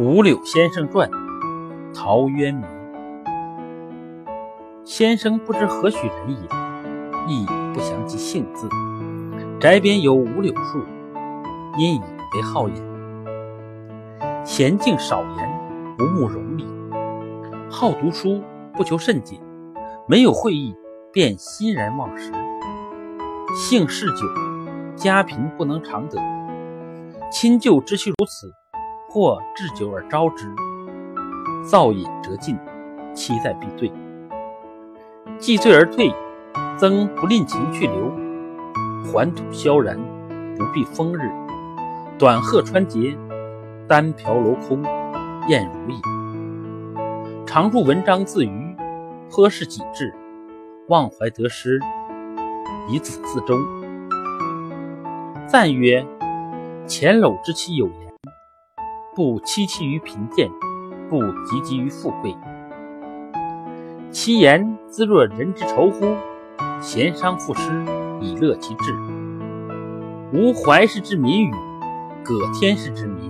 《五柳先生传》陶渊明。先生不知何许人也，亦不详其姓字。宅边有五柳树，因以为好也。娴静少言，不慕荣利，好读书，不求甚解。没有会意，便欣然忘食。性嗜酒，家贫不能常得。亲旧知其如此。或置酒而招之，造饮辄尽，期在必醉。既醉而退，曾不吝情去留。还土萧然，不避风日。短鹤穿节，单瓢镂空，燕如意。常著文章自娱，颇是己志，忘怀得失，以此自终。赞曰：前陋之期有言。不戚戚于贫贱，不汲汲于富贵。其言兹若人之仇乎？贤商赋诗，以乐其志。无怀氏之民语，葛天氏之民。